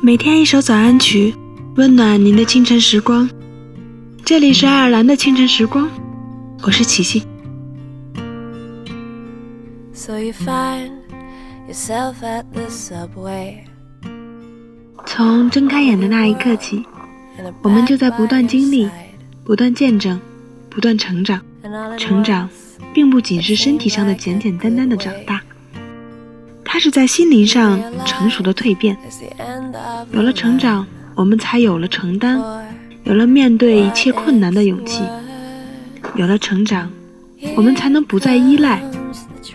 每天一首早安曲，温暖您的清晨时光。这里是爱尔兰的清晨时光，我是琪琪。从睁开眼的那一刻起，我们就在不断经历、不断见证、不断成长。成长，并不仅是身体上的简简单单的长大。它是在心灵上成熟的蜕变，有了成长，我们才有了承担，有了面对一切困难的勇气，有了成长，我们才能不再依赖，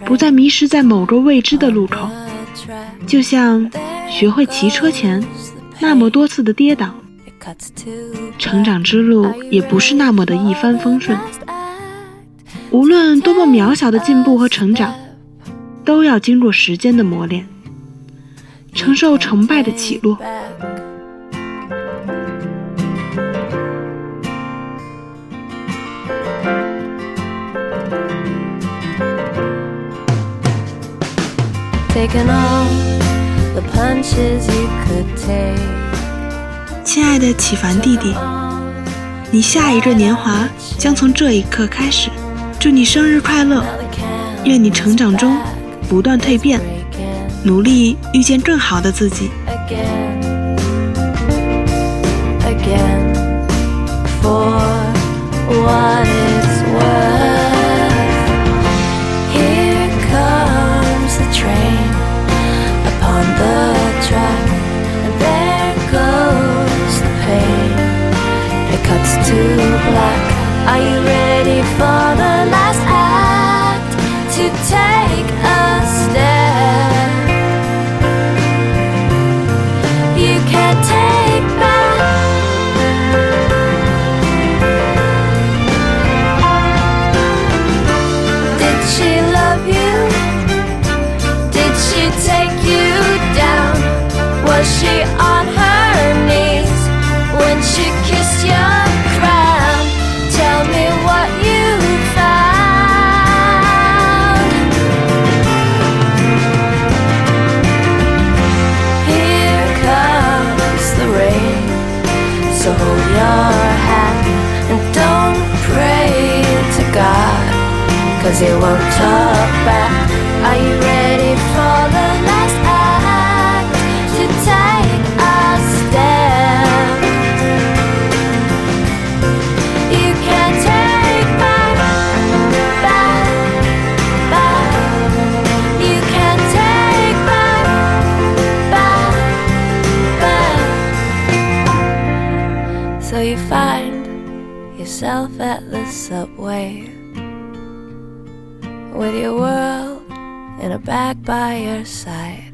不再迷失在某个未知的路口。就像学会骑车前那么多次的跌倒，成长之路也不是那么的一帆风顺。无论多么渺小的进步和成长。都要经过时间的磨练，承受成败的起落。亲爱的启凡弟弟，你下一个年华将从这一刻开始。祝你生日快乐！愿你成长中。不断蜕变，努力遇见更好的自己。So hold your hat and don't pray to God, cause he won't talk back. You find yourself at the subway with your world in a bag by your side.